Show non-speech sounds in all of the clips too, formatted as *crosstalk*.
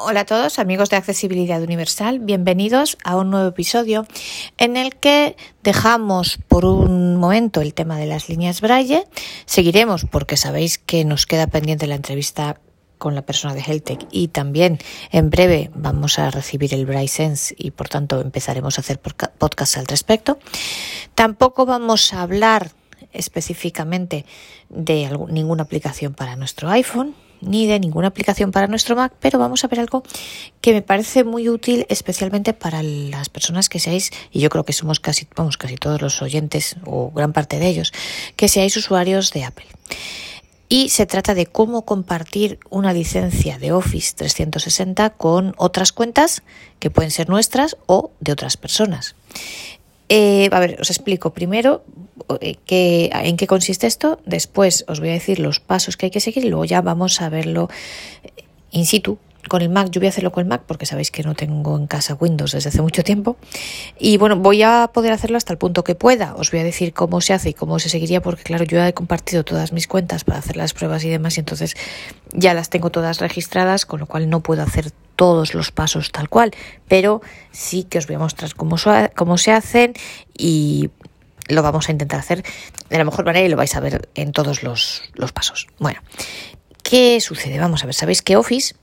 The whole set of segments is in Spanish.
Hola a todos, amigos de Accesibilidad Universal, bienvenidos a un nuevo episodio en el que dejamos por un momento el tema de las líneas Braille. Seguiremos porque sabéis que nos queda pendiente la entrevista con la persona de Heltec y también en breve vamos a recibir el Braille Sense y por tanto empezaremos a hacer podcast al respecto. Tampoco vamos a hablar específicamente de ninguna aplicación para nuestro iPhone ni de ninguna aplicación para nuestro Mac, pero vamos a ver algo que me parece muy útil, especialmente para las personas que seáis, y yo creo que somos casi, vamos, casi todos los oyentes, o gran parte de ellos, que seáis usuarios de Apple. Y se trata de cómo compartir una licencia de Office 360 con otras cuentas que pueden ser nuestras o de otras personas. Eh, a ver, os explico. Primero, eh, en qué consiste esto. Después os voy a decir los pasos que hay que seguir y luego ya vamos a verlo in situ con el Mac. Yo voy a hacerlo con el Mac porque sabéis que no tengo en casa Windows desde hace mucho tiempo. Y bueno, voy a poder hacerlo hasta el punto que pueda. Os voy a decir cómo se hace y cómo se seguiría porque claro, yo he compartido todas mis cuentas para hacer las pruebas y demás y entonces ya las tengo todas registradas, con lo cual no puedo hacer todos los pasos tal cual, pero sí que os voy a mostrar cómo, cómo se hacen y lo vamos a intentar hacer de la mejor manera y lo vais a ver en todos los, los pasos. Bueno, ¿qué sucede? Vamos a ver, sabéis que Office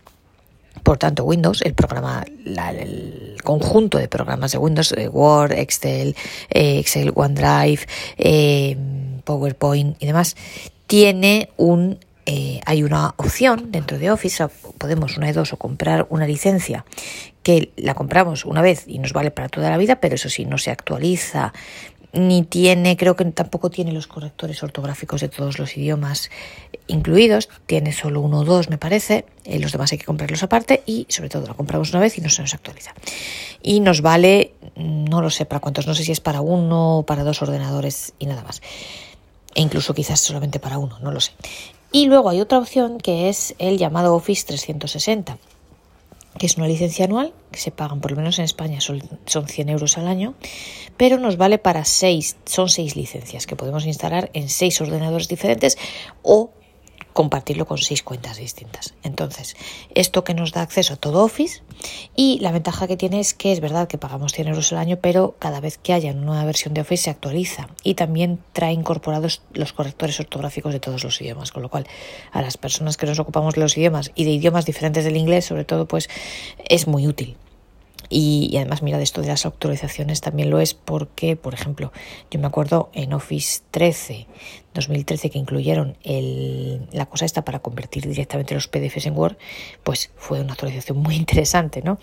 por tanto, Windows, el programa, el conjunto de programas de Windows, eh, Word, Excel, eh, Excel, OneDrive, eh, PowerPoint y demás, tiene un hay una opción dentro de Office, podemos una de dos o comprar una licencia que la compramos una vez y nos vale para toda la vida, pero eso sí, no se actualiza ni tiene, creo que tampoco tiene los correctores ortográficos de todos los idiomas incluidos, tiene solo uno o dos me parece, eh, los demás hay que comprarlos aparte y sobre todo lo compramos una vez y no se nos actualiza. Y nos vale, no lo sé para cuántos, no sé si es para uno para dos ordenadores y nada más. E incluso quizás solamente para uno, no lo sé. Y luego hay otra opción que es el llamado Office 360 que es una licencia anual, que se pagan por lo menos en España, son, son 100 euros al año, pero nos vale para seis, son seis licencias que podemos instalar en seis ordenadores diferentes o compartirlo con seis cuentas distintas. Entonces, esto que nos da acceso a todo Office y la ventaja que tiene es que es verdad que pagamos 100 euros al año, pero cada vez que haya una nueva versión de Office se actualiza y también trae incorporados los correctores ortográficos de todos los idiomas, con lo cual a las personas que nos ocupamos de los idiomas y de idiomas diferentes del inglés, sobre todo, pues es muy útil. Y, además, mira, de esto de las actualizaciones también lo es porque, por ejemplo, yo me acuerdo en Office 13, 2013, que incluyeron el, la cosa esta para convertir directamente los PDFs en Word, pues fue una actualización muy interesante, ¿no?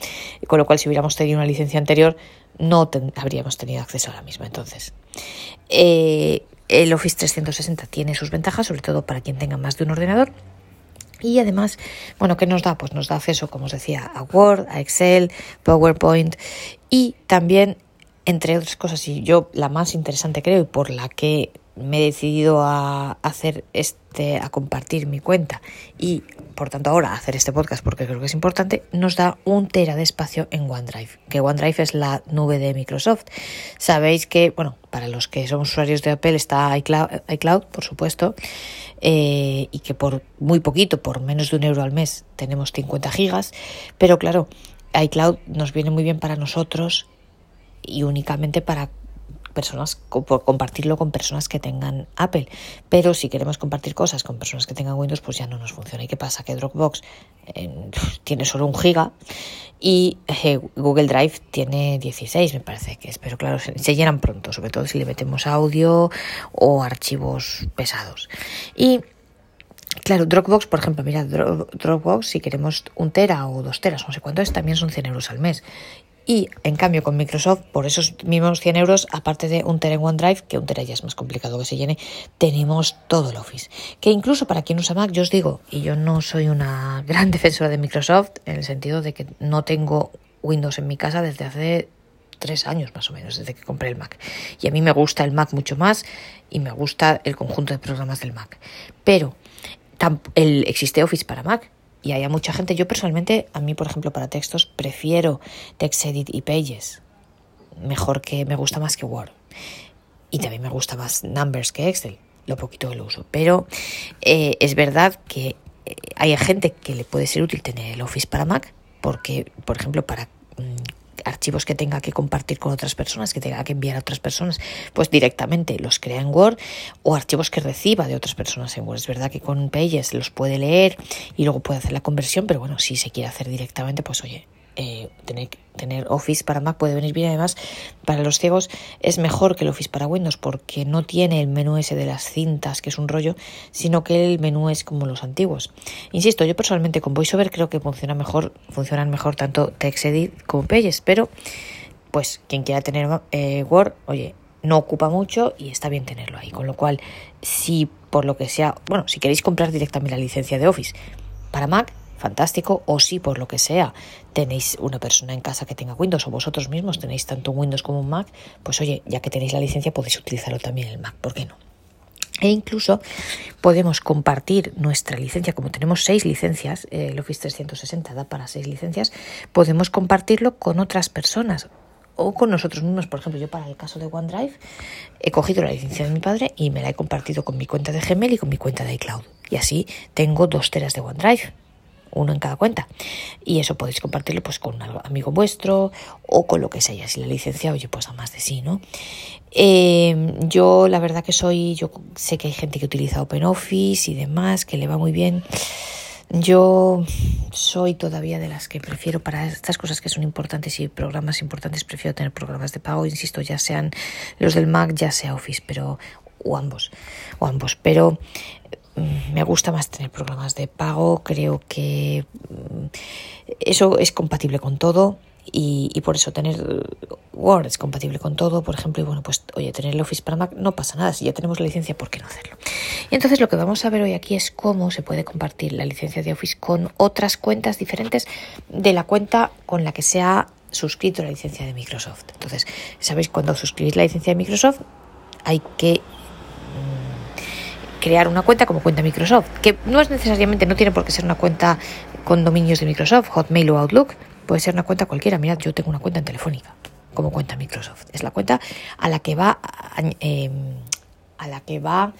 Con lo cual, si hubiéramos tenido una licencia anterior, no habríamos tenido acceso a la misma. Entonces, eh, el Office 360 tiene sus ventajas, sobre todo para quien tenga más de un ordenador y además, bueno, ¿qué nos da? Pues nos da acceso, como os decía, a Word, a Excel, PowerPoint y también, entre otras cosas, y yo la más interesante creo y por la que me he decidido a hacer este, a compartir mi cuenta y por tanto ahora hacer este podcast porque creo que es importante, nos da un tera de espacio en OneDrive, que OneDrive es la nube de Microsoft. Sabéis que, bueno, para los que somos usuarios de Apple está iCloud, iCloud por supuesto, eh, y que por muy poquito, por menos de un euro al mes, tenemos 50 gigas, pero claro, iCloud nos viene muy bien para nosotros y únicamente para personas, por compartirlo con personas que tengan Apple. Pero si queremos compartir cosas con personas que tengan Windows, pues ya no nos funciona. ¿Y qué pasa? Que Dropbox tiene solo un giga y eh, Google Drive tiene 16, me parece que es. Pero claro, se, llenan pronto, sobre todo si le metemos audio o archivos pesados. Y Claro, Dropbox, por ejemplo, mira, Dropbox, si queremos un tera o dos teras, no sé cuánto es, también son 100 euros al mes. Y en cambio con Microsoft, por esos mismos 100 euros, aparte de un Tera en OneDrive, que un Tera ya es más complicado que se llene, tenemos todo el Office. Que incluso para quien usa Mac, yo os digo, y yo no soy una *laughs* gran defensora de Microsoft, en el sentido de que no tengo Windows en mi casa desde hace tres años más o menos, desde que compré el Mac. Y a mí me gusta el Mac mucho más y me gusta el conjunto de programas del Mac. Pero el, existe Office para Mac y haya mucha gente. Yo personalmente, a mí, por ejemplo, para textos, prefiero TextEdit y Pages. Mejor que me gusta más que Word. Y también me gusta más Numbers que Excel, lo poquito que lo uso. Pero eh, es verdad que eh, hay gente que le puede ser útil tener el Office para Mac porque, por ejemplo, para archivos que tenga que compartir con otras personas, que tenga que enviar a otras personas, pues directamente los crea en Word o archivos que reciba de otras personas en Word. Es verdad que con Pages los puede leer y luego puede hacer la conversión, pero bueno, si se quiere hacer directamente, pues oye, eh, tener, tener Office para Mac puede venir bien. Además, para los ciegos es mejor que el Office para Windows porque no tiene el menú ese de las cintas, que es un rollo, sino que el menú es como los antiguos. Insisto, yo personalmente con VoiceOver creo que funciona mejor, funcionan mejor tanto TextEdit como Pages, pero pues quien quiera tener eh, Word, oye, no ocupa mucho y está bien tenerlo ahí. Con lo cual, si por lo que sea, bueno, si queréis comprar directamente la licencia de Office para Mac, fantástico. O si por lo que sea tenéis una persona en casa que tenga Windows o vosotros mismos tenéis tanto Windows como un Mac, pues oye, ya que tenéis la licencia podéis utilizarlo también el Mac, ¿por qué no? E incluso podemos compartir nuestra licencia, como tenemos seis licencias, el Office 360 da para seis licencias, podemos compartirlo con otras personas o con nosotros mismos. Por ejemplo, yo para el caso de OneDrive he cogido la licencia de mi padre y me la he compartido con mi cuenta de Gmail y con mi cuenta de iCloud. Y así tengo dos teras de OneDrive uno en cada cuenta. Y eso podéis compartirlo pues con un amigo vuestro o con lo que sea. Si la licencia, oye, pues a más de sí, ¿no? Em, yo la verdad que soy, yo sé que hay gente que utiliza OpenOffice y demás, que le va muy bien. Yo soy todavía de las que prefiero para estas cosas que son importantes y programas importantes, prefiero tener programas de pago, insisto, ya sean los del Mac, ya sea Office, pero o ambos, o ambos, pero me gusta más tener programas de pago, creo que mm, eso es compatible con todo y, por eso tener Word es compatible con todo, por ejemplo, y bueno, pues oye, tener el Office para Mac no pasa nada, si ya tenemos la licencia, ¿por qué no hacerlo? Y entonces lo que vamos a ver hoy aquí es cómo se puede compartir la licencia de Office con otras cuentas diferentes de la cuenta con la que se ha suscrito la licencia de Microsoft. Entonces, sabéis, cuando suscribís la licencia de Microsoft hay que crear una cuenta como cuenta Microsoft, que no es necesariamente, no tiene por qué ser una cuenta con dominios de Microsoft, Hotmail o Outlook, puede ser una cuenta cualquiera. Mirad, yo tengo una cuenta en Telefónica como cuenta Microsoft. Es la cuenta a la que va, em, a la que va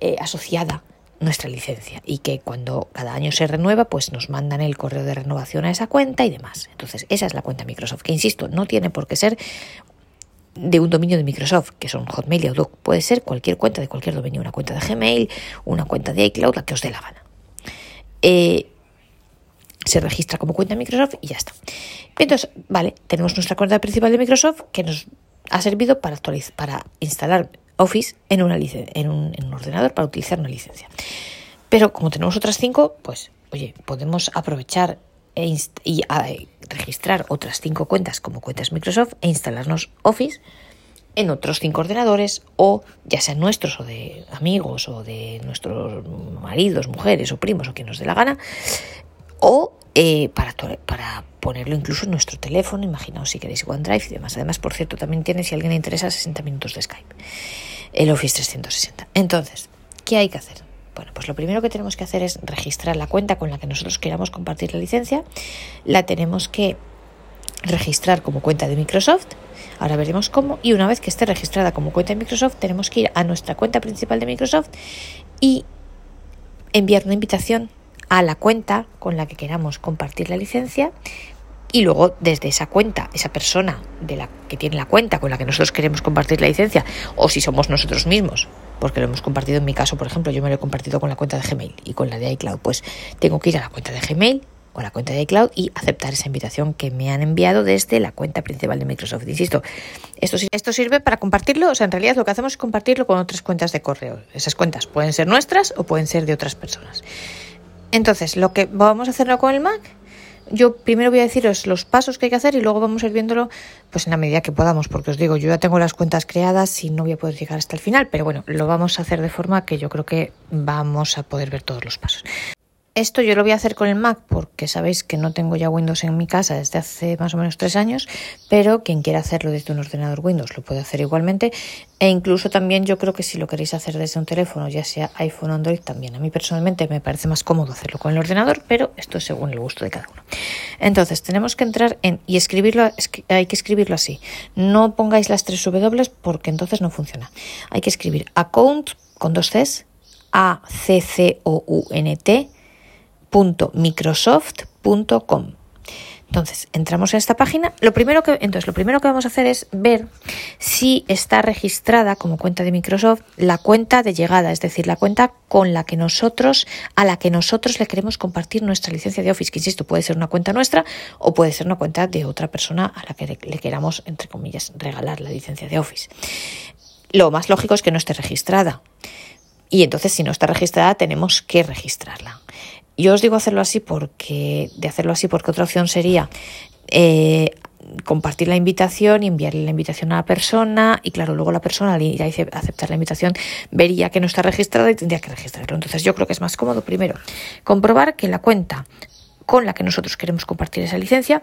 eh, asociada nuestra licencia y que cuando cada año se renueva, pues nos mandan el correo de renovación a esa cuenta y demás. Entonces, esa es la cuenta Microsoft, que insisto, no tiene por qué ser de un dominio de Microsoft, que son Hotmail y Outlook. Puede ser cualquier cuenta de cualquier dominio, una cuenta de Gmail, una cuenta de iCloud, la que os dé la gana. Eh, se registra como cuenta de Microsoft y ya está. Entonces, vale, tenemos nuestra cuenta principal de Microsoft que nos ha servido para, actualizar, para instalar Office en, una en, un, en un ordenador para utilizar una licencia. Pero como tenemos otras cinco, pues, oye, podemos aprovechar e y registrar otras cinco cuentas como cuentas Microsoft e instalarnos Office en otros cinco ordenadores o ya sean nuestros o de amigos o de nuestros maridos, mujeres o primos o quien nos dé la gana o eh, para, para ponerlo incluso en nuestro teléfono, imaginaos si queréis OneDrive y demás. Además, por cierto, también tiene, si a alguien le interesa, 60 minutos de Skype, el Office 360. Entonces, ¿qué hay que hacer? Bueno, pues lo primero que tenemos que hacer es registrar la cuenta con la que nosotros queramos compartir la licencia. La tenemos que registrar como cuenta de Microsoft. Ahora veremos cómo. Y una vez que esté registrada como cuenta de Microsoft, tenemos que ir a nuestra cuenta principal de Microsoft y enviar una invitación a la cuenta con la que queramos compartir la licencia y luego desde esa cuenta, esa persona que tiene la cuenta con la que nosotros queremos compartir la licencia, o si somos nosotros mismos, porque lo hemos compartido en mi caso, por ejemplo, yo me lo he compartido con la cuenta de Gmail y con la de iCloud, pues tengo que ir a la cuenta de Gmail o a la cuenta de iCloud y aceptar esa invitación que me han enviado desde la cuenta principal de Microsoft. Insisto, esto, esto sirve para compartirlo, o sea, en realidad lo que hacemos es compartirlo con otras cuentas de correo. Esas cuentas pueden ser nuestras o pueden ser de otras personas. Entonces, lo que vamos a hacerlo con el Mac yo primero voy a deciros los pasos que hay que hacer y luego vamos a ir viéndolo pues en la medida que podamos, porque os digo, yo ya tengo las cuentas creadas y no voy a poder llegar hasta el final, pero bueno, lo vamos a hacer de forma que yo creo que vamos a poder ver todos los pasos. Esto yo lo voy a hacer con el Mac porque sabéis que no tengo ya Windows en mi casa desde hace más o menos tres años, pero quien quiera hacerlo desde un ordenador Windows lo puede hacer igualmente e incluso también yo creo que si lo queréis hacer desde un teléfono, ya sea iPhone o Android, también. A mí personalmente me parece más cómodo hacerlo con el ordenador, pero esto es según el gusto de cada uno. Entonces tenemos que entrar en y escribirlo, hay que escribirlo así. No pongáis las tres W porque entonces no funciona. Hay que escribir account con dos Cs, A C C O U N T microsoft.com Entonces, entramos en esta página. Lo primero que, entonces, lo primero que vamos a hacer es ver si está registrada como cuenta de Microsoft la cuenta de llegada, es decir, la cuenta con la que nosotros, a la que nosotros le queremos compartir nuestra licencia de Office, que insisto, puede ser una cuenta nuestra o puede ser una cuenta de otra persona a la que le queramos, entre comillas, regalar la licencia de Office. Lo más lógico es que no esté registrada. Y entonces, si no está registrada, tenemos que registrarla. Yo os digo hacerlo así porque, de hacerlo así, porque otra opción sería eh, compartir la invitación y enviarle la invitación a la persona y claro, luego la persona al ir a aceptar la invitación vería que no está registrada y tendría que registrarlo. Entonces yo creo que es más cómodo primero comprobar que la cuenta con la que nosotros queremos compartir esa licencia,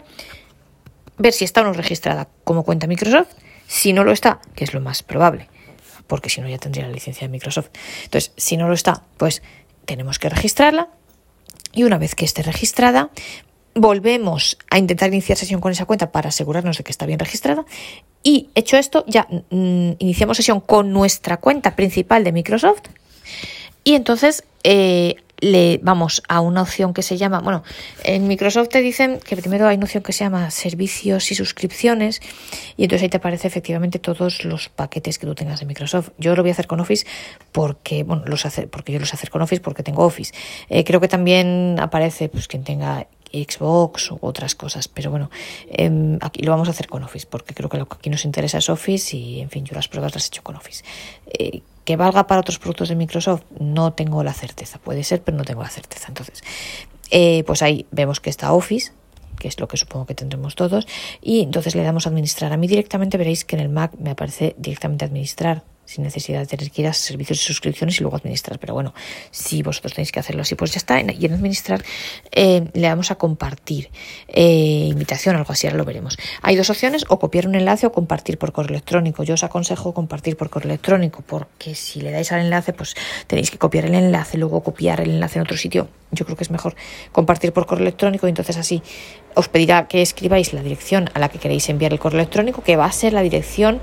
ver si está o no registrada como cuenta Microsoft, si no lo está, que es lo más probable, porque si no ya tendría la licencia de Microsoft. Entonces, si no lo está, pues tenemos que registrarla y una vez que esté registrada, volvemos a intentar iniciar sesión con esa cuenta para asegurarnos de que está bien registrada. Y hecho esto, ya mm, iniciamos sesión con nuestra cuenta principal de Microsoft. Y entonces eh, le vamos a una opción que se llama, bueno, en Microsoft te dicen que primero hay una opción que se llama servicios y suscripciones y entonces ahí te aparece efectivamente todos los paquetes que tú tengas de Microsoft. Yo lo voy a hacer con Office porque, bueno, los hace, porque yo los hacer con Office porque tengo Office. Eh, creo que también aparece pues quien tenga Xbox u otras cosas. Pero bueno, em, aquí lo vamos a hacer con Office, porque creo que lo que aquí nos interesa es Office y, en fin, yo las pruebas las he hecho con Office. Eh, que valga para otros productos de Microsoft, no tengo la certeza. Puede ser, pero no tengo la certeza. Entonces, eh, pues ahí vemos que está Office, que es lo que supongo que tendremos todos, y entonces le damos a administrar. A mí directamente veréis que en el Mac me aparece directamente administrar sin necesidad de tener que ir a servicios y suscripciones y luego administrar. Pero bueno, si vosotros tenéis que hacerlo así, pues ya está. Y en administrar eh, le damos a compartir eh, invitación, algo así, ahora lo veremos. Hay dos opciones, o copiar un enlace o compartir por correo electrónico. Yo os aconsejo compartir por correo electrónico, porque si le dais al enlace, pues tenéis que copiar el enlace, luego copiar el enlace en otro sitio. Yo creo que es mejor compartir por correo electrónico y entonces así os pedirá que escribáis la dirección a la que queréis enviar el correo electrónico, que va a ser la dirección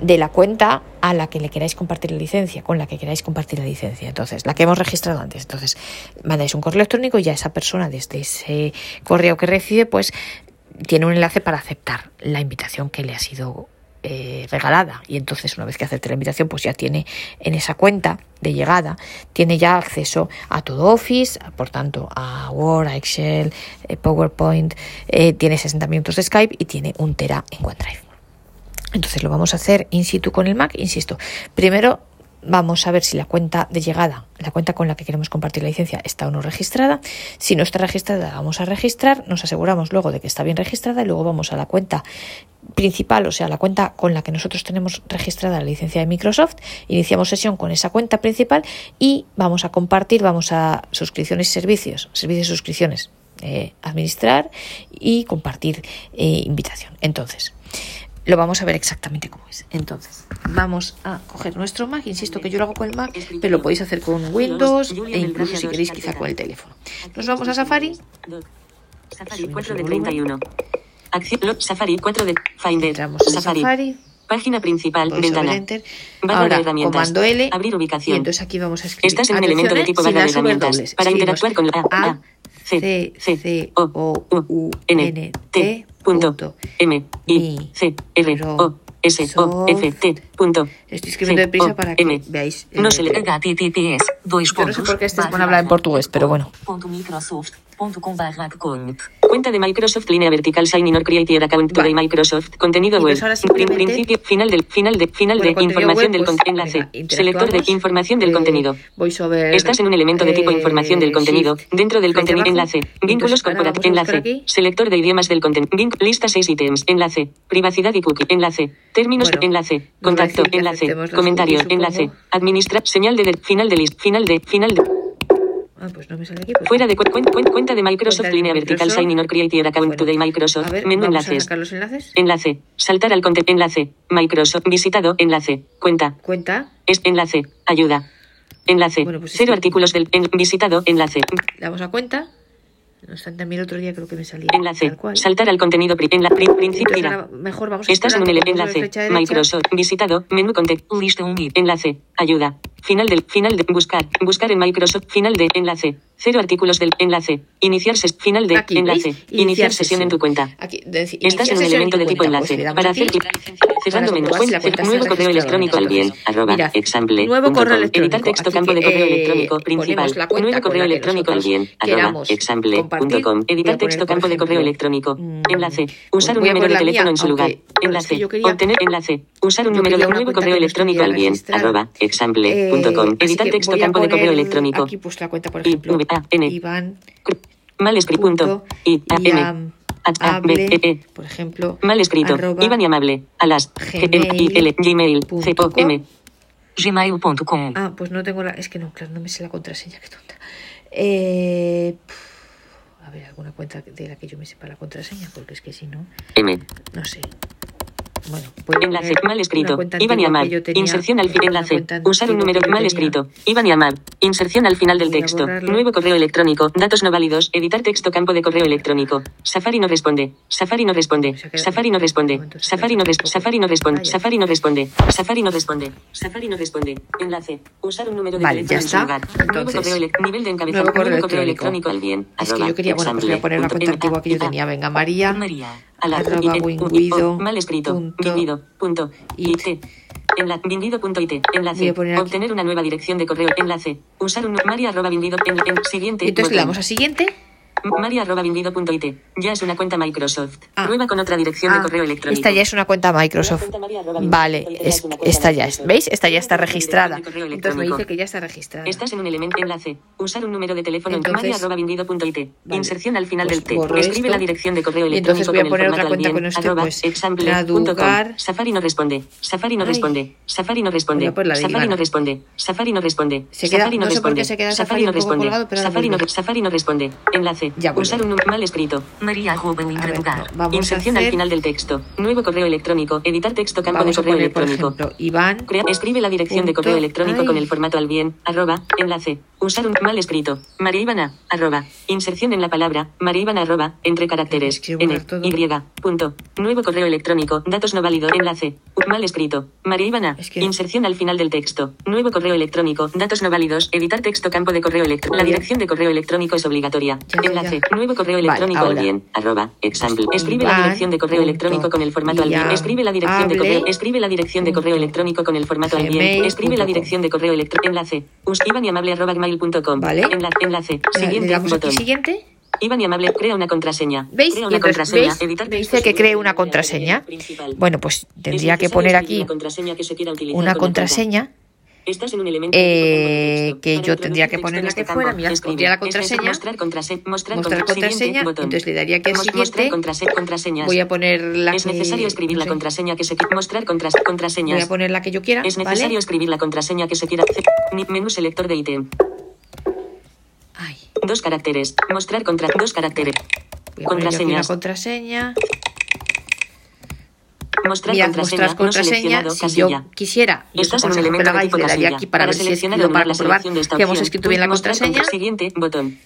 de la cuenta a la que le queráis compartir la licencia, con la que queráis compartir la licencia. Entonces, la que hemos registrado antes. Entonces, mandáis un correo electrónico y ya esa persona desde ese correo que recibe, pues tiene un enlace para aceptar la invitación que le ha sido eh, regalada. Y entonces, una vez que acepte la invitación, pues ya tiene en esa cuenta de llegada, tiene ya acceso a todo Office, por tanto, a Word, a Excel, eh, PowerPoint, eh, tiene 60 minutos de Skype y tiene un Tera en OneDrive. Entonces lo vamos a hacer in situ con el Mac, insisto. Primero vamos a ver si la cuenta de llegada, la cuenta con la que queremos compartir la licencia, está o no registrada. Si no está registrada, vamos a registrar, nos aseguramos luego de que está bien registrada y luego vamos a la cuenta principal, o sea, la cuenta con la que nosotros tenemos registrada la licencia de Microsoft, iniciamos sesión con esa cuenta principal y vamos a compartir, vamos a suscripciones y servicios, servicios y suscripciones, eh, administrar y compartir eh, invitación. Entonces, lo vamos a ver exactamente cómo es. Entonces, vamos a coger nuestro Mac. Insisto que yo lo hago con el Mac, pero lo podéis hacer con Windows e incluso si queréis quizá con el teléfono. Nos vamos a Safari. Safari 4 de 31. Acción Safari 4 de Finder. Safari. Página principal, ventana. Enter. Ahora, de herramientas. comando L. Abrir ubicación. Y entonces aquí vamos a escribir. Estás en un elemento de tipo barra de herramientas. Para interactuar con la A, A, C, C, O, U, N, T, punto M I C R O S O F T punto Estoy escribiendo deprisa para que M. veáis. No se le HTTPS. Dos Yo no sé por qué este es hablar en portugués, pero bueno. Cuenta de Microsoft, línea vertical, sign or create account vale. de Microsoft, contenido web, principio, final del, final de, final de, información del pues, enlace, selector de información del contenido. Estás en un elemento de tipo información del contenido, dentro del contenido, enlace, vínculos corporativos, enlace, selector de idiomas del contenido, lista 6 ítems, enlace, privacidad y cookie, enlace, términos, enlace, contacto, enlace, comentario, enlace, administra, señal de, final de list, final de, final de. Ah, pues no me sale aquí. Pues Fuera de cu cuenta, cuenta de Microsoft, cuenta línea vertical, sign in or create account bueno, de Microsoft, a ver, menú enlaces. A los enlaces. Enlace, saltar al contenido, enlace, Microsoft, visitado, enlace, cuenta. Cuenta. Es enlace, ayuda. Enlace, Bueno, pues cero este- artículos del en, visitado, enlace. Damos a cuenta. No obstante, a mí el otro día creo que me salía. Enlace. Saltar al contenido. En la principio. Mejor vamos a Estás en el enlace. Microsoft. Visitado. Menú contexto. Lista Enlace. Ayuda. Final del. Final de. Buscar. Buscar en Microsoft. Final de. Enlace. Cero artículos del enlace. Iniciar ses final de enlace. Iniciar, sesión, en tu cuenta. Aquí, Estás en un elemento de tipo enlace. Pues Para hacer cerrando menú cuenta, nuevo correo electrónico al bien. Arroba example. Nuevo correo electrónico. Editar texto campo de correo electrónico principal. Nuevo correo electrónico al bien. Arroba example.com. Editar texto campo de correo electrónico. Enlace. Usar un número de teléfono en su lugar. Enlace. Obtener enlace. Usar un número de nuevo correo electrónico al bien. Arroba example.com. Editar texto campo de correo electrónico. Aquí pues la cuenta, por ejemplo. N. Iván. Mal escrito. Punto. I, A, M. Hable, e, e. por ejemplo. Mal escrito. Iván y amable. A las. Gmail. L, Gmail. C, O, M. Gmail.com. Ah, pues no tengo la. Es que no, claro, no me sé la contraseña, qué tonta. Eh. A ver, alguna cuenta de la que yo me sepa la contraseña, porque es que si no. No sé. Bueno, enlace mal escrito. Iván y. Inserción al fin. Enlace. Usar un número mal escrito. Iván y. Inserción al final del texto. Nuevo correo electrónico. Datos no válidos. Editar texto campo de correo electrónico. Safari no responde. Safari no responde. Safari no responde. Safari no responde. Safari no responde. Safari no responde. Safari no responde. Safari no responde. Enlace. Usar un número de vale, ya está. Nivel de encabezado. Nuevo correo electrónico al bien. Es que yo quería, bueno, pues voy a poner la cuenta antigua que yo tenía. Venga, María. María. Arroba winguido. Mal escrito. Vindido. Punto. IT. Enlace. Obtener una nueva dirección de correo. Enlace. Usar un María arroba vindido. En, siguiente. Entonces le damos a siguiente. Maria.vindido.it. Ya es una cuenta Microsoft. Ah. Prueba con otra dirección de ah. correo electrónico. Esta ya es una cuenta Microsoft. Vale, es, esta ya es. ¿Veis? Esta ya está registrada. Entonces me dice que ya está registrada. Estás en un elemento enlace. Usar un número de teléfono en maria.vindido.it. Inserción al final pues del texto. Escribe la dirección de correo electrónico. Entonces voy a poner otra cuenta con este, pues, Safari no responde. Safari no responde. Safari no responde. Safari no responde. Safari no responde. Safari no responde. Safari no responde. Safari no responde. Enlace. Ya, Usar un mal escrito. María Inserción al final del texto. Nuevo correo electrónico. Editar texto campo de correo electrónico. Iván. escribe la dirección de correo electrónico con el formato al bien. Arroba. Enlace. Usar un mal escrito. María Ivana. Arroba. Inserción en la palabra. María Ivana. Arroba. Entre caracteres. N. Y. Punto. Nuevo correo electrónico. Datos no válido. Enlace. Mal escrito. María Ivana. Inserción al final del texto. Nuevo correo electrónico. Datos no válidos. Editar texto campo de correo electrónico. La dirección de correo electrónico es obligatoria. Enlace. Nuevo correo electrónico al bien. Arroba. Example. Escribe la dirección de correo electrónico con el formato al bien. Escribe la dirección de correo. Escribe la dirección de correo electrónico con el formato al bien. Escribe la dirección de correo electrónico. Enlace. Usquivan y amable arroba gmail.com. Vale. Enlace. enlace. Siguiente botón. Siguiente. Iván y amable, crea una contraseña. ¿Veis? Crea una contraseña. dice que cree una contraseña. Bueno, pues tendría que poner aquí una contraseña Estás en un elemento eh, que yo tendría que poner la que fuera, mira, pondría la contraseña, mostrar contraseña, mostrar, mostrar contraseña, entonces le daría que siguiente, contraseñas. voy a poner la es necesario escribir la contraseña que se quiera, mostrar contraseñas, voy a poner la que yo quiera, es necesario escribir la contraseña que se quiera, menú selector de ítem, Ay. dos caracteres, mostrar contra, dos caracteres, contraseñas, contraseña, Mostrar Mira, contraseña, mostrar contraseña. No si yo quisiera, estás en un elemento de tipo le daría aquí para, para ver si es para comprobar que hemos escrito bien la contraseña. Siguiente botón.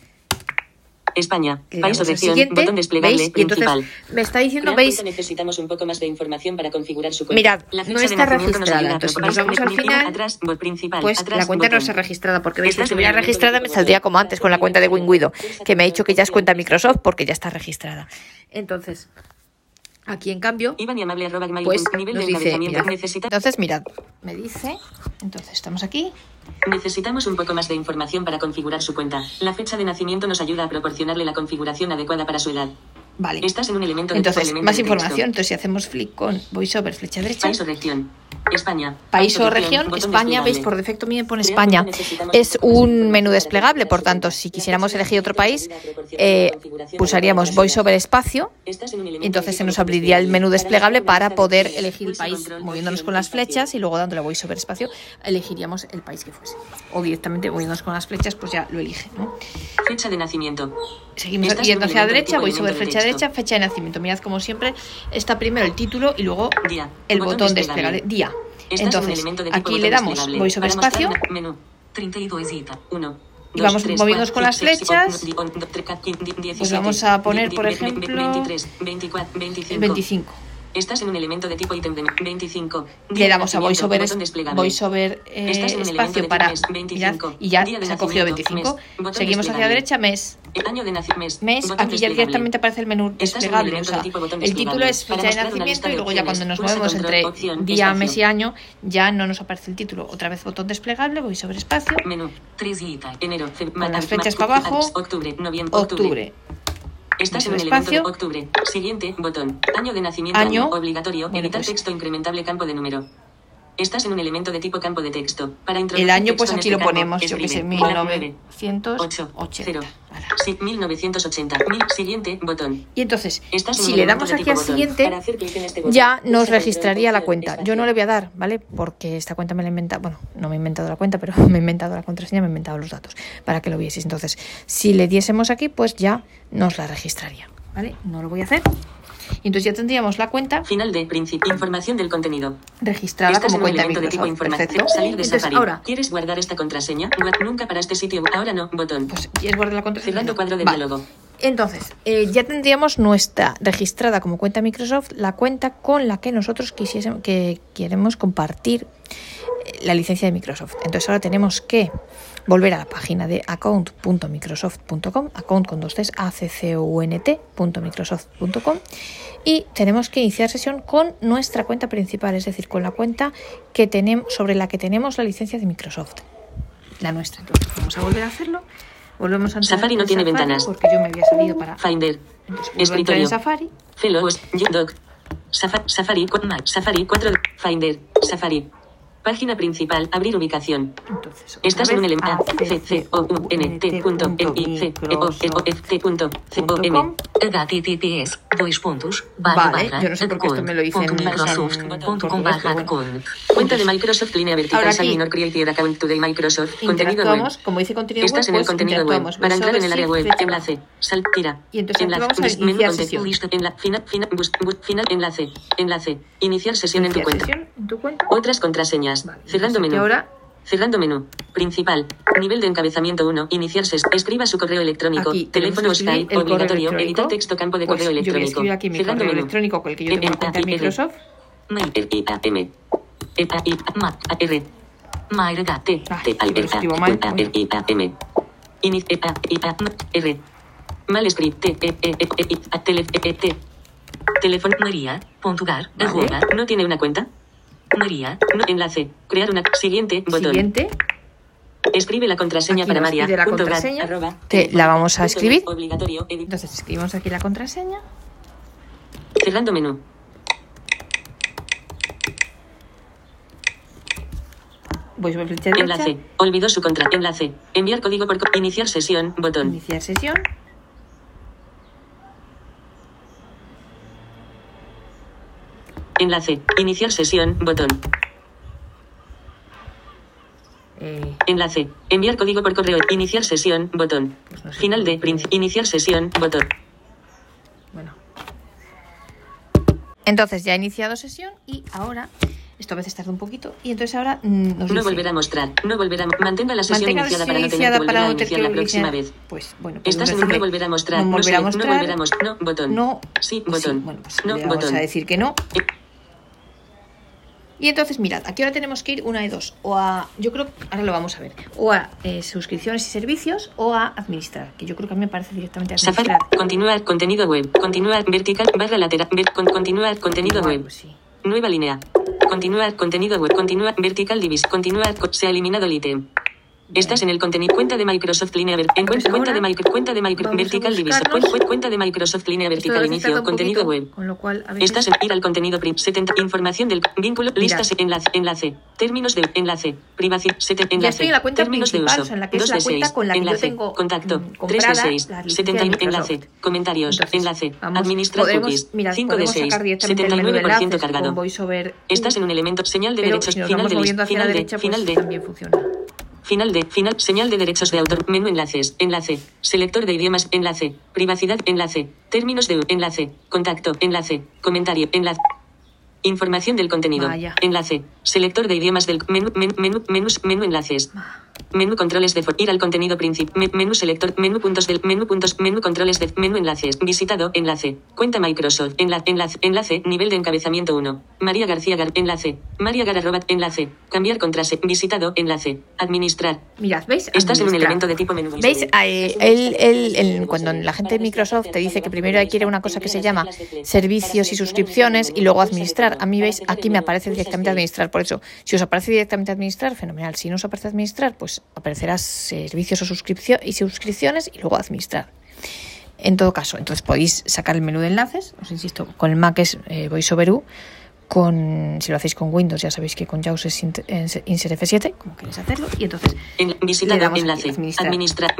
España, país o región, botón desplegable ¿veis? principal. Entonces, me está diciendo, veis, necesitamos un poco más de información para configurar su cuenta. Mirad, no está registrada, entonces nos vamos al final, atrás, principal, pues atrás, la cuenta botón. no está registrada, porque veis, si estuviera registrada me saldría como antes con la cuenta de Winguido, que me ha dicho que ya es cuenta Microsoft porque ya está registrada. Entonces, Aquí, en cambio, pues nos dice, mirad, entonces, mirad, me dice, entonces estamos aquí. Necesitamos un poco más de información para configurar su cuenta. La fecha de nacimiento nos ayuda a proporcionarle la configuración adecuada para su edad. Vale. Estás en un elemento de Entonces, más información. Entonces, si hacemos flick con voiceover, flecha derecha. País o región. España. País o región, España, veis, por defecto me pone España. Es un menú desplegable, por tanto, si quisiéramos elegir otro país, eh, pulsaríamos voiceover espacio, y entonces se nos abriría el menú desplegable para poder elegir el país, moviéndonos con las flechas y luego dándole voiceover espacio, elegiríamos el país que fuese. O directamente moviéndonos con las flechas, pues ya lo elige. ¿no? Fecha de nacimiento. Seguimos yendo hacia la derecha, voiceover flecha derecha, fecha de nacimiento. Mirad como siempre, está primero el título y luego el botón, desplegable. Día. Entonces, aquí le damos voiceover espacio. Menú. 32 1. y vamos moviéndonos con las flechas. Pues vamos a poner, por ejemplo, 25. Estás en un elemento de tipo ítem de 25. Le damos a VoiceOver, VoiceOver eh, espacio para 25, y ya se ha cogido 25. Seguimos hacia la derecha, mes. Año de nacimiento. Mes, aquí ya directamente aparece el menú desplegable. O sea, el título es fecha de nacimiento y luego ya cuando nos movemos entre día, mes y año, ya no nos aparece el título. Otra vez botón desplegable, VoiceOver espacio. Menú, enero, con las flechas para abajo. Octubre, noviembre, octubre. Estás en el espacio. octubre. Siguiente, botón. Año de nacimiento. Año. Obligatorio. editar texto incrementable campo de número. Estás en un elemento de tipo campo de texto. Para el año, pues aquí este lo ponemos, yo que sé, 1980. Sí, 1980. Siguiente, botón. Y entonces, si le damos aquí al siguiente, este ya nos registraría la cuenta. Yo no le voy a dar, ¿vale? Porque esta cuenta me la he inventado, bueno, no me he inventado la cuenta, pero *laughs* me he inventado la contraseña, me he inventado los datos para que lo vieseis. Entonces, si le diésemos aquí, pues ya nos la registraría, ¿vale? No lo voy a hacer. Y entonces ya tendríamos la cuenta. Final de principio. Información del contenido. Registrada como cuenta de tipo información. Salir de Safari. Ahora, ¿Quieres guardar esta contraseña? Nunca para este sitio. Ahora no. Botón. Pues quieres guardar la contraseña. Cerrando cuadro de diálogo. Entonces, eh, ya tendríamos nuestra registrada como cuenta Microsoft la cuenta con la que nosotros quisiésemos que queremos compartir la licencia de Microsoft. Entonces ahora tenemos que volver a la página de account.microsoft.com, account con dos T's, account.microsoft.com y tenemos que iniciar sesión con nuestra cuenta principal, es decir, con la cuenta que tenemos, sobre la que tenemos la licencia de Microsoft, la nuestra. Entonces vamos a volver a hacerlo. Volvemos a Safari no tiene ventanas. Porque yo me había salido para Finder. Escritorio. En Safari. Fellows, Safari, Safari, Safari 4, Finder, Safari. Página principal. Abrir ubicación. Entonces, Estás en un elemento c c o u n t punto m i c e o e o f t punto c o m https dois puntos vale yo no sé por qué esto me lo hice en Microsoft.com barra con cuenta de Microsoft línea vertical minor created account today Microsoft contenido web como dice contenido estás en el contenido web. para entrar en el área web enlace sal tira y entonces vamos a iniciar sesión. final final enlace enlace iniciar sesión en tu cuenta. otras contraseñas cerrando menú. Ahora Cerrando menú. Principal. Nivel de encabezamiento 1. Iniciarse. Escriba su correo electrónico. Teléfono Skype. Obligatorio. Editar texto campo de pues correo electrónico. Yo aquí mi Cerrando correo menú. electrónico con el que yo tengo cuenta en Microsoft. R. Mal. I-A-M. R. Mal escrito. T. E-E-E-E. T. Teléfono María. Puntugar. No tiene una cuenta. María, no, enlace, crear una siguiente botón. Siguiente. Escribe la contraseña para María. La contraseña, que la vamos a escribir. Obligatorio, Entonces escribimos aquí la contraseña. Cerrando menú. Voy a flecha Enlace. Olvidó su contra. Enlace. Enviar código por iniciar sesión. Botón. Iniciar sesión. Enlace. Iniciar sesión. Botón. Eh. Enlace. Enviar código por correo. Iniciar sesión. Botón. Pues Final de. Iniciar sesión. Botón. Bueno. Entonces ya he iniciado sesión y ahora esto a veces tarda un poquito y entonces ahora mm, nos No volverá a mostrar. No volverá a mantenga la sesión iniciada para no tener que volver a iniciar la próxima vez. Pues bueno, pues estás no volver a mostrar. No, volverá a mostrar. No volverá a mostrar. No, botón. No. Sí, botón. bueno, pues no, vamos botón. a decir que no. Y entonces, mirad, aquí ahora tenemos que ir una de dos. O a, yo creo, ahora lo vamos a ver, o a eh, suscripciones y servicios o a administrar, que yo creo que a mí me parece directamente administrar. continuar, contenido web, continuar, vertical, barra lateral, ver, con, continuar, contenido web. Pues Nueva línea. Continuar, contenido web, continuar, vertical divis, continuar, se ha eliminado el ítem. Estás en el contenido. Cuenta de Microsoft línea vertical. Pues cuenta de Microsoft. Cuenta de Microsoft vertical divisa. Cuenta de Microsoft línea vertical inicio. Contenido web. Con lo cual, Estás en ir al contenido. 70. Información del vínculo. Listas. Enlace. Enlace. Términos de enlace. Privacidad. Enlace. Ya estoy en la cuenta Términos de uso. O sea, en la que 2 de 6. Con la enlace. tengo contacto. 3 de 6. 70. Enlace. Comentarios. enlace. Administrar cookies. 5 de 6. 79% cargado. Estás en un elemento. Señal de derechos. Final de Final de. Final de. También funciona. Final de, final, señal de derechos de autor, menú enlaces, enlace, selector de idiomas, enlace, privacidad, enlace, términos de enlace, contacto, enlace, comentario, enlace. Información del contenido. Enlace. Selector de idiomas del menú, menú, menú, menús, menú enlaces. Menú controles de ir al contenido principal. menú selector. Menú puntos del menú puntos. Menú controles de menú enlaces. Visitado. Enlace. Cuenta Microsoft. Enlace. Enlace. Enlace. Nivel de encabezamiento 1. María García Gar. Enlace. María Gar Enlace. Cambiar contraseña. Visitado. Enlace. Administrar. Mirad, ¿veis? Estás en un elemento de tipo menú. ¿Veis? el, cuando la gente de Microsoft te dice que primero adquiere una cosa que se llama servicios y suscripciones y luego administrar. A mí, ¿veis? Aquí me aparece directamente administrar. Por eso, si os aparece directamente administrar, fenomenal. Si no os aparece administrar, pues aparecerá servicios o suscripción y suscripciones y luego administrar. En todo caso, entonces podéis sacar el menú de enlaces, os insisto, con el Mac es eh, VoiceOver U, con, si lo hacéis con Windows ya sabéis que con JAWS es Insert F7, como queréis hacerlo, y entonces en, visita le enlace, administrar. administrar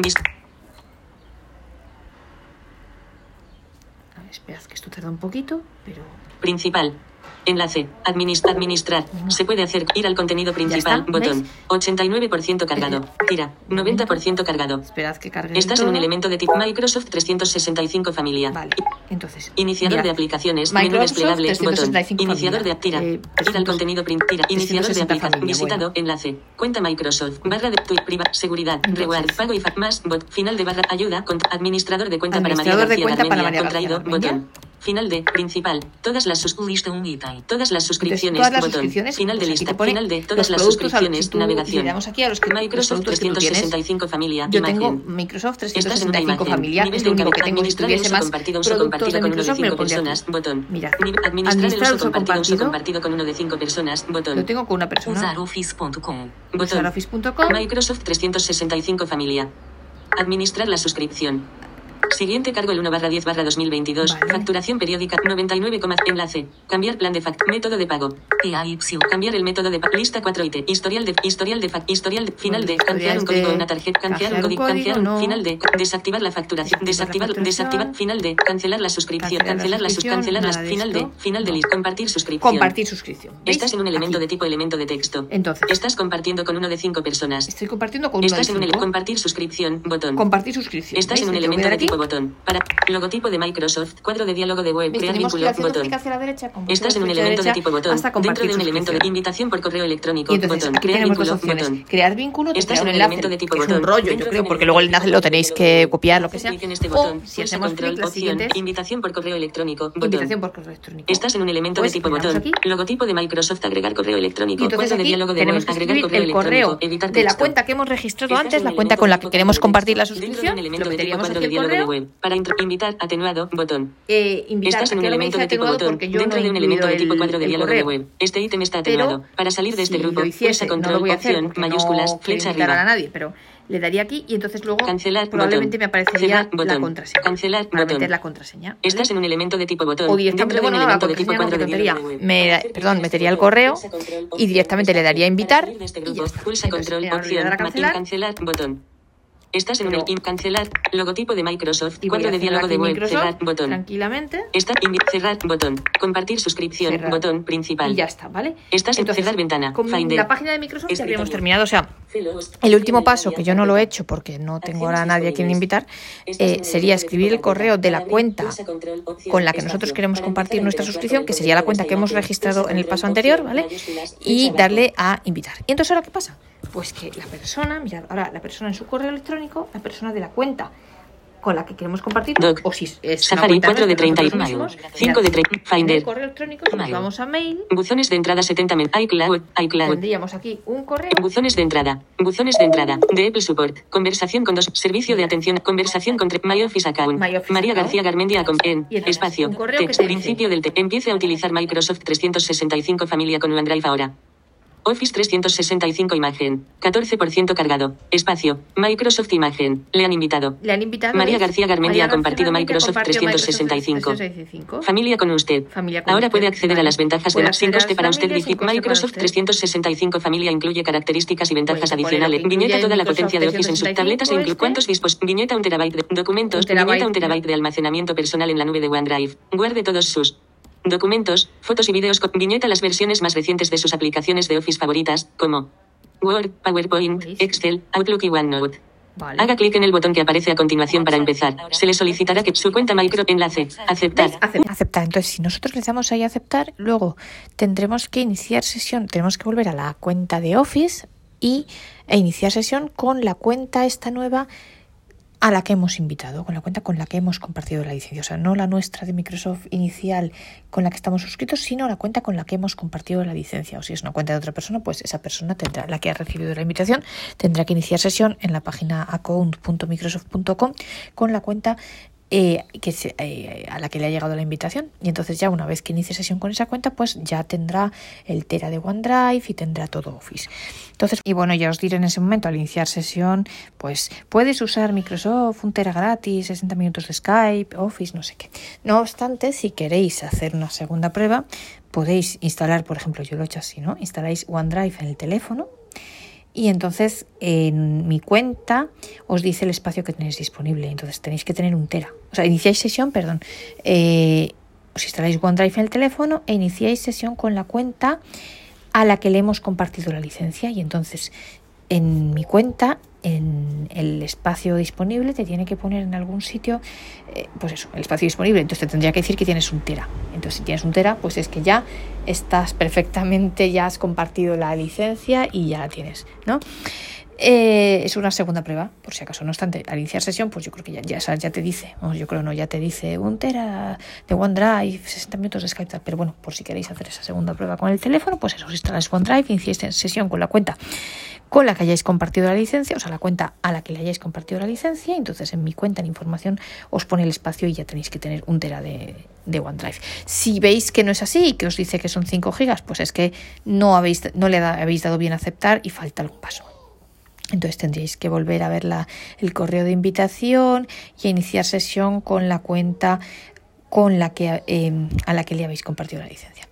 esperad que esto tarda un poquito, pero... Principal, Enlace. Administrar. administrar. Se puede hacer. Ir al contenido principal. Botón. 89% cargado. Tira. 90% cargado. Esperad que cargue. Estás en un elemento de tipo Microsoft 365 familia. Vale. Entonces. Iniciador de aplicaciones. menú desplegable. Botón. Iniciador de. Tira. Eh, ir al contenido. Tira. Iniciador de aplicación. Visitado. Enlace. Cuenta Microsoft. Barra de tu priva. Seguridad. Reward. Pago y más. Bot. Final de barra. Ayuda. Administrador de cuenta para María García Contraído. Botón. Final de principal. Todas las suscripciones. Todas las suscripciones. todas las suscripciones. Final de lista. Final de todas las suscripciones. navegación. aquí a los que Microsoft 365 familia. Yo tengo Microsoft 365 familia. Es lo único que tengo. Si tuviese más compartido, uso compartido con uno de 5 personas. Botón. Mira. Administrar el uso compartido, uso compartido con uno de 5 personas. Botón. Lo tengo con una persona. Usaroffice.com. Botón. Microsoft 365 familia. Administrar la suscripción. Siguiente cargo el 1 barra 10 barra 2022. Facturación periódica 99, enlace. Cambiar plan de fact. Método de pago. Cambiar el método de pago. Lista 4 IT. Historial de historial de fact. Historial de final de cancelar un código en una tarjeta. Cancelar un código. Cancelar un final de desactivar la facturación. Desactivar desactivar final de cancelar la suscripción. Cancelar la suscripción. Cancelar las final de final de list. Compartir suscripción. Compartir suscripción. Estás en un elemento de tipo elemento de texto. Entonces. Estás compartiendo con uno de 5 personas. Estoy compartiendo con uno Estás en un compartir suscripción. Botón. Compartir suscripción. Estás en un elemento de tipo botón. Para logotipo de Microsoft, cuadro de diálogo de web, crear vínculo, botón. Estás en un elemento de tipo botón. Dentro de un elemento de invitación por correo electrónico, botón. Crear vínculo, botón. Crear vínculo, Estás en un elemento de tipo botón. Es un rollo, yo creo, porque luego el enlace lo tenéis que copiar, lo que sea. Este botón. si hacemos clic, invitación por correo electrónico, botón. Invitación por correo electrónico. Estás en un elemento de pues tipo botón. Logotipo de Microsoft, agregar correo electrónico, cuadro de diálogo de web, agregar correo electrónico, de la cuenta que hemos registrado antes, la cuenta con la que queremos compartir la suscripción, lo meteríamos aquí el correo. Para invitar, atenuado, botón. Eh, Estás en un elemento de tipo botón dentro de un elemento de tipo cuadro de diálogo de web. Este ítem está atenuado. Para salir de este grupo, pulsa control, opción, mayúsculas, flecha arriba. a nadie, pero le daría aquí y entonces luego cancelar, probablemente botón. me aparecería botón. la contraseña. Cancelar, para botón. meter la contraseña. ¿vale? Estás en un elemento de tipo botón. O directamente, dentro de tipo. Me, perdón, metería el correo y directamente le daría invitar. Pulsa control, opción, cancelar, botón. Estás en un cancelar, logotipo de Microsoft, cuadro de diálogo de web, cerrar, botón. Tranquilamente. Estás en cerrar, botón. Compartir suscripción, botón principal. Y ya está, ¿vale? Estás en cerrar ventana. Con la página de Microsoft ya habríamos terminado. O sea, el último paso, que yo no lo he hecho porque no tengo ahora a nadie a quien invitar, eh, sería escribir el correo de la cuenta con la que nosotros queremos compartir nuestra suscripción, que sería la cuenta que hemos registrado en el paso anterior, ¿vale? Y darle a invitar. ¿Y entonces ahora qué pasa? Pues que la persona, mirad, ahora la persona en su correo electrónico, la persona de la cuenta con la que queremos compartir, o si es Safari 4 de 31, 5 de 30, Finder, correo electrónico, nos vamos a mail, buzones de entrada 70, iCloud, iCloud, pondríamos aquí un correo, buzones de entrada, buzones de entrada, de Apple Support, conversación con dos, servicio de atención, conversación con My Office Account, María García Garmendia con en, espacio, text, principio del te, empiece a utilizar Microsoft 365 familia con OneDrive ahora. Office 365 imagen. 14% cargado. Espacio. Microsoft imagen. Le han invitado. Le han invitado. María García Garmendia ha compartido Microsoft 365. Familia con usted. Ahora puede acceder a las ventajas de sin coste para usted. Microsoft 365 Familia incluye características y ventajas adicionales. Viñeta toda la potencia de Office en sus tabletas e incluye cuántos dispositivos. Viñeta un terabyte de documentos. Viñeta un terabyte de almacenamiento personal en la nube de OneDrive. Guarde todos sus Documentos, fotos y vídeos con viñeta las versiones más recientes de sus aplicaciones de Office favoritas, como Word, PowerPoint, Excel, Outlook y OneNote. Haga clic en el botón que aparece a continuación para empezar. Se le solicitará que su cuenta micro enlace. Aceptar. Aceptar. Entonces, si nosotros le damos ahí a aceptar, luego tendremos que iniciar sesión. Tenemos que volver a la cuenta de Office y, e iniciar sesión con la cuenta esta nueva a la que hemos invitado, con la cuenta con la que hemos compartido la licencia. O sea, no la nuestra de Microsoft inicial con la que estamos suscritos, sino la cuenta con la que hemos compartido la licencia. O si es una cuenta de otra persona, pues esa persona tendrá, la que ha recibido la invitación, tendrá que iniciar sesión en la página account.microsoft.com con la cuenta eh, que eh, a la que le ha llegado la invitación. Y entonces ya una vez que inicie sesión con esa cuenta, pues ya tendrá el Tera de OneDrive y tendrá todo Office. Entonces, y bueno, ya os diré en ese momento, al iniciar sesión, pues puedes usar Microsoft, un Tera gratis, 60 minutos de Skype, Office, no sé qué. No obstante, si queréis hacer una segunda prueba, podéis instalar, por ejemplo, yo lo he hecho así, ¿no? Instaláis OneDrive en el teléfono y entonces en mi cuenta os dice el espacio que tenéis disponible. Entonces tenéis que tener un tera. O sea, iniciáis sesión, perdón. Eh, os instaláis OneDrive en el teléfono e iniciáis sesión con la cuenta a la que le hemos compartido la licencia. Y entonces en mi cuenta en el espacio disponible te tiene que poner en algún sitio, eh, pues eso, el espacio disponible. Entonces te tendría que decir que tienes un tera. Entonces si tienes un tera, pues es que ya estás perfectamente, ya has compartido la licencia y ya la tienes, ¿no? Eh, es una segunda prueba, por si acaso. No obstante, al iniciar sesión, pues yo creo que ya, te dice, yo creo no, ya te dice un tera de OneDrive, 60 minutos de Skype, pero bueno, por si queréis hacer esa segunda prueba con el teléfono, pues eso, os instaláis OneDrive, iniciáis sesión con la cuenta con la que hayáis compartido la licencia, o sea, la cuenta a la que le hayáis compartido la licencia, entonces en mi cuenta en información os pone el espacio y ya tenéis que tener un tera de, de OneDrive. Si veis que no es así y que os dice que son 5 gigas, pues es que no, habéis, no le habéis dado bien aceptar y falta algún paso. Entonces tendríais que volver a ver la, el correo de invitación y a iniciar sesión con la cuenta con la que, eh, a la que le habéis compartido la licencia.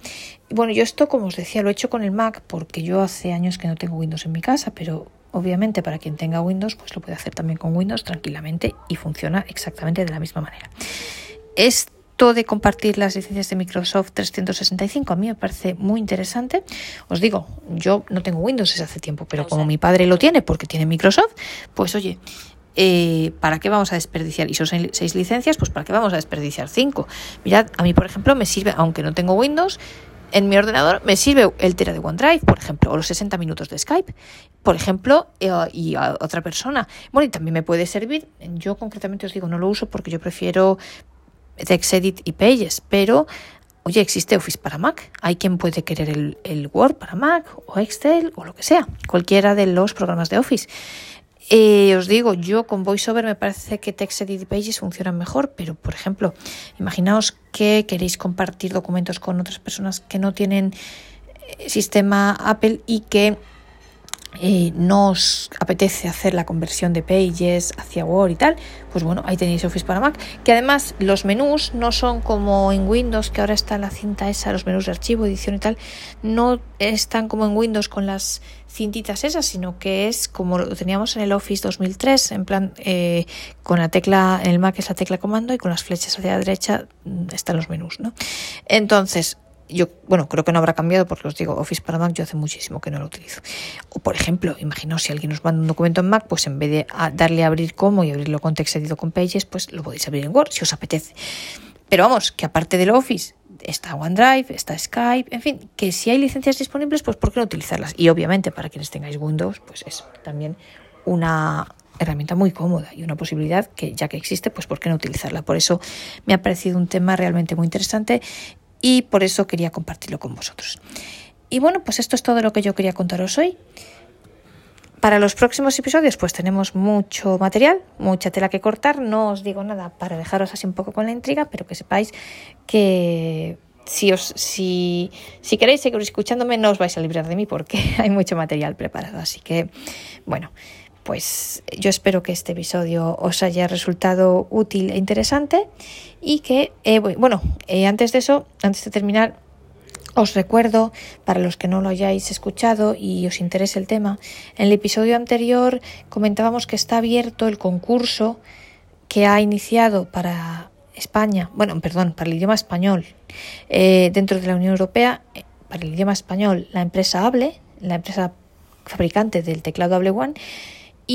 Bueno, yo esto, como os decía, lo he hecho con el Mac porque yo hace años que no tengo Windows en mi casa, pero obviamente para quien tenga Windows, pues lo puede hacer también con Windows tranquilamente y funciona exactamente de la misma manera. Esto de compartir las licencias de Microsoft 365 a mí me parece muy interesante. Os digo, yo no tengo Windows desde hace tiempo, pero como mi padre lo tiene porque tiene Microsoft, pues oye, eh, ¿para qué vamos a desperdiciar? Y son seis licencias, pues ¿para qué vamos a desperdiciar cinco? Mirad, a mí, por ejemplo, me sirve, aunque no tengo Windows, en mi ordenador me sirve el Tera de OneDrive, por ejemplo, o los 60 minutos de Skype, por ejemplo, eh, y a otra persona. Bueno, y también me puede servir, yo concretamente os digo, no lo uso porque yo prefiero TextEdit y Pages, pero oye, existe Office para Mac. Hay quien puede querer el, Word para Mac o Excel o lo que sea, cualquiera de los programas de Office. Eh, os digo, yo con VoiceOver me parece que TextEdit Pages funcionan mejor, pero por ejemplo, imaginaos que queréis compartir documentos con otras personas que no tienen eh, sistema Apple y que eh, no os apetece hacer la conversión de Pages hacia Word y tal, pues bueno, ahí tenéis Office para Mac, que además los menús no son como en Windows, que ahora está la cinta esa, los menús de archivo, edición y tal, no están como en Windows con las cintitas esas, sino que es como lo teníamos en el Office 2003, en plan eh, con la tecla, en el Mac es la tecla comando y con las flechas hacia la derecha mm, están los menús, ¿no? Entonces, yo, bueno, creo que no habrá cambiado porque os digo, Office para Mac yo hace muchísimo que no lo utilizo. O por ejemplo, imaginaos si alguien nos manda un documento en Mac, pues en vez de darle a abrir como y abrirlo con TextEdit con Pages, pues lo podéis abrir en Word si os apetece. Pero vamos, que aparte del Office está OneDrive, está Skype, en fin, que si hay licencias disponibles, pues ¿por qué no utilizarlas? Y obviamente para quienes tengáis Windows, pues es también una herramienta muy cómoda y una posibilidad que ya que existe, pues ¿por qué no utilizarla? Por eso me ha parecido un tema realmente muy interesante y por eso quería compartirlo con vosotros. Y bueno, pues esto es todo lo que yo quería contaros hoy. Para los próximos episodios pues tenemos mucho material, mucha tela que cortar. No os digo nada para dejaros así un poco con la intriga, pero que sepáis que si, os, si, si queréis seguir escuchándome no os vais a librar de mí porque *laughs* hay mucho material preparado. Así que bueno, pues yo espero que este episodio os haya resultado útil e interesante y que, eh, bueno, eh, antes de eso, antes de terminar, os recuerdo, para los que no lo hayáis escuchado y os interese el tema, en el episodio anterior comentábamos que está abierto el concurso que ha iniciado para España, bueno, perdón, para el idioma español, eh, dentro de la Unión Europea, para el idioma español, la empresa Hable, la empresa fabricante del teclado Hable One,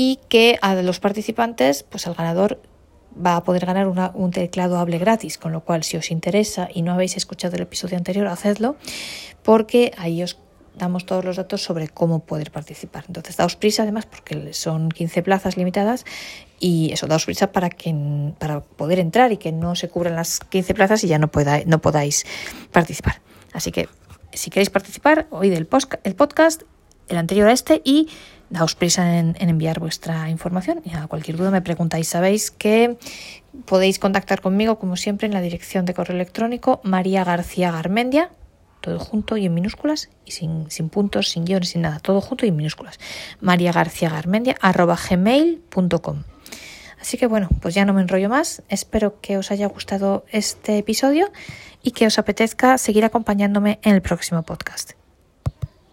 y que a los participantes, pues al ganador va a poder ganar un teclado hable gratis, con lo cual si os interesa y no habéis escuchado el episodio anterior, hacedlo, porque ahí os damos todos los datos sobre cómo poder participar. Entonces, daos prisa además porque son 15 plazas limitadas y eso, daos prisa para, que, para poder entrar y que no se cubran las 15 plazas y ya no, no podáis participar. Así que si queréis participar, oíd el, el podcast, el anterior a este y daos prisa en, enviar vuestra información y a cualquier duda me preguntáis. Sabéis que podéis contactar conmigo como siempre en la dirección de correo electrónico María García Garmendia, todo junto y en minúsculas y sin, sin puntos, sin guiones, sin nada, todo junto y en minúsculas. María García Garmendia gmail.com. Así que bueno, pues ya no me enrollo más. Espero que os haya gustado este episodio y que os apetezca seguir acompañándome en el próximo podcast.